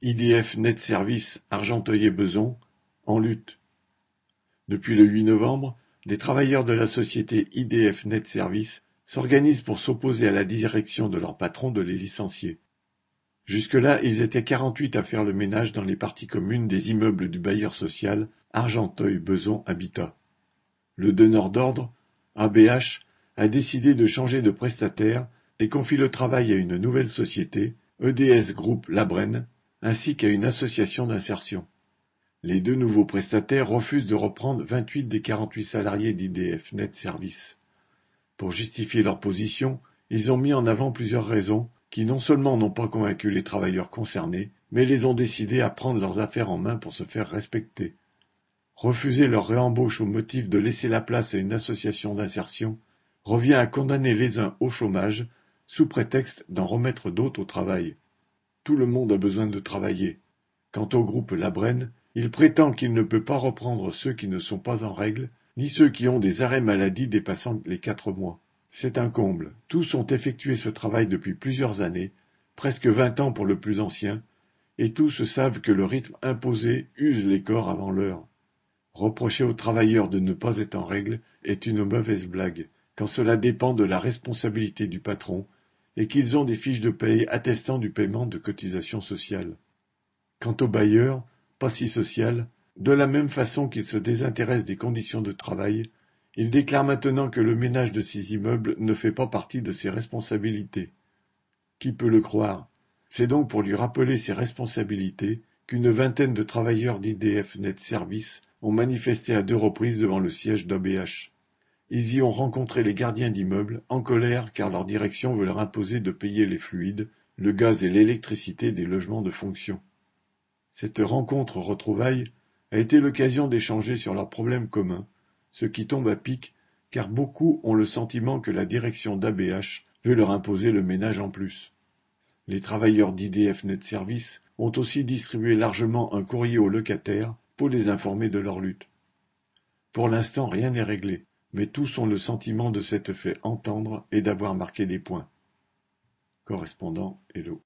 IDF Net Services Argenteuil-et-Beson, en lutte. Depuis le huit novembre, des travailleurs de la société IDF Net Services s'organisent pour s'opposer à la direction de leur patron de les licencier. Jusque-là, ils étaient quarante-huit à faire le ménage dans les parties communes des immeubles du bailleur social Argenteuil-Beson Habitat. Le donneur d'ordre, ABH, a décidé de changer de prestataire et confie le travail à une nouvelle société, EDS Group Labrenne, ainsi qu'à une association d'insertion. Les deux nouveaux prestataires refusent de reprendre vingt-huit des quarante-huit salariés d'IDF Net Service. Pour justifier leur position, ils ont mis en avant plusieurs raisons qui non seulement n'ont pas convaincu les travailleurs concernés, mais les ont décidés à prendre leurs affaires en main pour se faire respecter. Refuser leur réembauche au motif de laisser la place à une association d'insertion revient à condamner les uns au chômage sous prétexte d'en remettre d'autres au travail. Tout le monde a besoin de travailler. Quant au groupe Labrenne, il prétend qu'il ne peut pas reprendre ceux qui ne sont pas en règle, ni ceux qui ont des arrêts maladie dépassant les quatre mois. C'est un comble. Tous ont effectué ce travail depuis plusieurs années, presque vingt ans pour le plus ancien, et tous savent que le rythme imposé use les corps avant l'heure. Reprocher aux travailleurs de ne pas être en règle est une mauvaise blague, quand cela dépend de la responsabilité du patron et qu'ils ont des fiches de paye attestant du paiement de cotisations sociales. Quant aux bailleurs, pas si social, de la même façon qu'ils se désintéressent des conditions de travail, ils déclarent maintenant que le ménage de ces immeubles ne fait pas partie de ses responsabilités. Qui peut le croire? C'est donc pour lui rappeler ses responsabilités qu'une vingtaine de travailleurs d'IDF Net Service ont manifesté à deux reprises devant le siège d'ABH. Ils y ont rencontré les gardiens d'immeubles, en colère car leur direction veut leur imposer de payer les fluides, le gaz et l'électricité des logements de fonction. Cette rencontre-retrouvaille a été l'occasion d'échanger sur leurs problèmes communs, ce qui tombe à pic car beaucoup ont le sentiment que la direction d'ABH veut leur imposer le ménage en plus. Les travailleurs d'IDF Net Service ont aussi distribué largement un courrier aux locataires pour les informer de leur lutte. Pour l'instant, rien n'est réglé mais tous ont le sentiment de s'être fait entendre et d'avoir marqué des points. Correspondant Hello.